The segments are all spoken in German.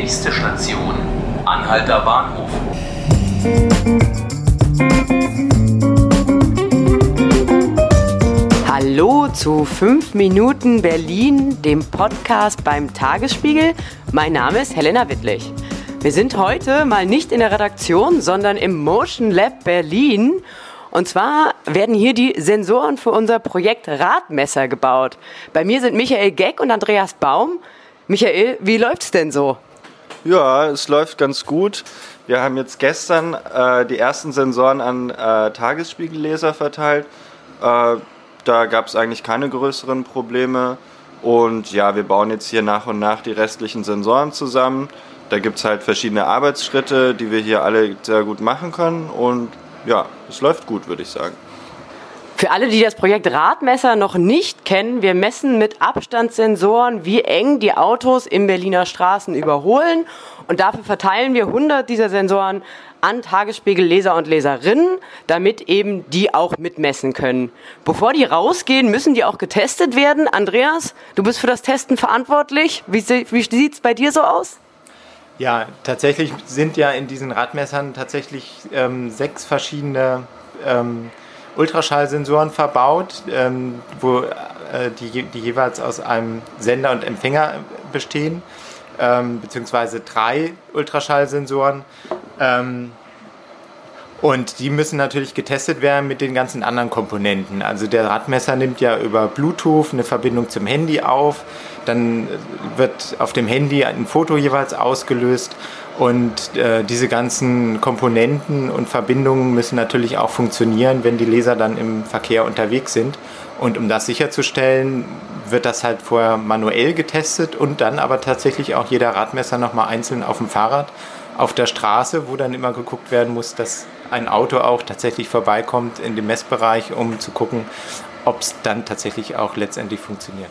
Nächste Station, Anhalter Bahnhof. Hallo zu 5 Minuten Berlin, dem Podcast beim Tagesspiegel. Mein Name ist Helena Wittlich. Wir sind heute mal nicht in der Redaktion, sondern im Motion Lab Berlin. Und zwar werden hier die Sensoren für unser Projekt Radmesser gebaut. Bei mir sind Michael Geck und Andreas Baum. Michael, wie läuft's denn so? Ja, es läuft ganz gut. Wir haben jetzt gestern äh, die ersten Sensoren an äh, Tagesspiegelleser verteilt. Äh, da gab es eigentlich keine größeren Probleme. Und ja, wir bauen jetzt hier nach und nach die restlichen Sensoren zusammen. Da gibt es halt verschiedene Arbeitsschritte, die wir hier alle sehr gut machen können. Und ja, es läuft gut, würde ich sagen. Für alle, die das Projekt Radmesser noch nicht kennen, wir messen mit Abstandssensoren, wie eng die Autos in Berliner Straßen überholen. Und dafür verteilen wir 100 dieser Sensoren an Tagesspiegelleser und Leserinnen, damit eben die auch mitmessen können. Bevor die rausgehen, müssen die auch getestet werden. Andreas, du bist für das Testen verantwortlich. Wie, wie sieht es bei dir so aus? Ja, tatsächlich sind ja in diesen Radmessern tatsächlich ähm, sechs verschiedene ähm, Ultraschallsensoren verbaut, ähm, wo äh, die, die, jeweils aus einem Sender und Empfänger bestehen, ähm, beziehungsweise drei Ultraschallsensoren. Ähm, und die müssen natürlich getestet werden mit den ganzen anderen Komponenten. Also der Radmesser nimmt ja über Bluetooth eine Verbindung zum Handy auf. Dann wird auf dem Handy ein Foto jeweils ausgelöst. Und äh, diese ganzen Komponenten und Verbindungen müssen natürlich auch funktionieren, wenn die Leser dann im Verkehr unterwegs sind. Und um das sicherzustellen, wird das halt vorher manuell getestet und dann aber tatsächlich auch jeder Radmesser nochmal einzeln auf dem Fahrrad auf der Straße, wo dann immer geguckt werden muss, dass ein Auto auch tatsächlich vorbeikommt in dem Messbereich, um zu gucken, ob es dann tatsächlich auch letztendlich funktioniert.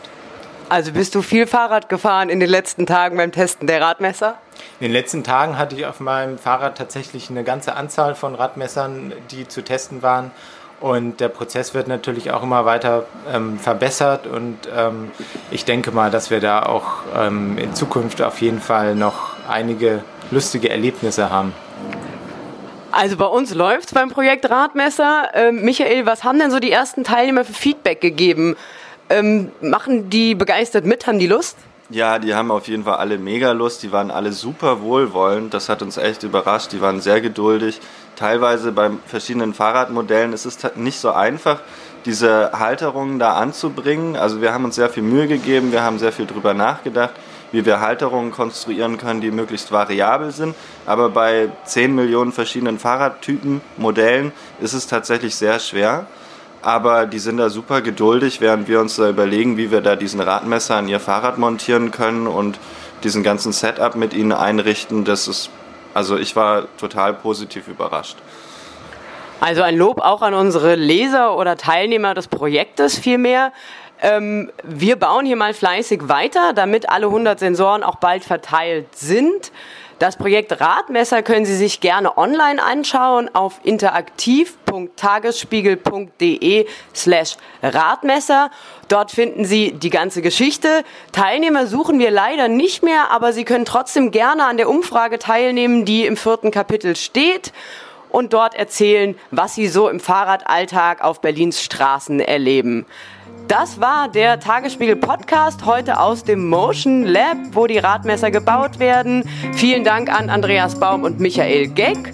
Also bist du viel Fahrrad gefahren in den letzten Tagen beim Testen der Radmesser? In den letzten Tagen hatte ich auf meinem Fahrrad tatsächlich eine ganze Anzahl von Radmessern, die zu testen waren. Und der Prozess wird natürlich auch immer weiter ähm, verbessert. Und ähm, ich denke mal, dass wir da auch ähm, in Zukunft auf jeden Fall noch einige lustige Erlebnisse haben. Also bei uns läuft es beim Projekt Radmesser. Ähm, Michael, was haben denn so die ersten Teilnehmer für Feedback gegeben? Ähm, machen die begeistert mit? Haben die Lust? Ja, die haben auf jeden Fall alle mega Lust. Die waren alle super wohlwollend. Das hat uns echt überrascht. Die waren sehr geduldig. Teilweise bei verschiedenen Fahrradmodellen ist es nicht so einfach, diese Halterungen da anzubringen. Also wir haben uns sehr viel Mühe gegeben. Wir haben sehr viel drüber nachgedacht wie wir Halterungen konstruieren können, die möglichst variabel sind. Aber bei 10 Millionen verschiedenen Fahrradtypen, Modellen ist es tatsächlich sehr schwer. Aber die sind da super geduldig, während wir uns da überlegen, wie wir da diesen Radmesser an ihr Fahrrad montieren können und diesen ganzen Setup mit ihnen einrichten. Das ist, also ich war total positiv überrascht. Also ein Lob auch an unsere Leser oder Teilnehmer des Projektes vielmehr. Ähm, wir bauen hier mal fleißig weiter, damit alle 100 Sensoren auch bald verteilt sind. Das Projekt Radmesser können Sie sich gerne online anschauen auf interaktiv.tagesspiegel.de slash Radmesser. Dort finden Sie die ganze Geschichte. Teilnehmer suchen wir leider nicht mehr, aber Sie können trotzdem gerne an der Umfrage teilnehmen, die im vierten Kapitel steht und dort erzählen, was Sie so im Fahrradalltag auf Berlins Straßen erleben. Das war der Tagesspiegel Podcast heute aus dem Motion Lab, wo die Radmesser gebaut werden. Vielen Dank an Andreas Baum und Michael Geck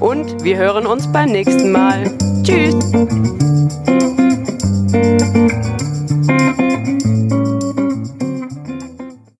und wir hören uns beim nächsten Mal. Tschüss.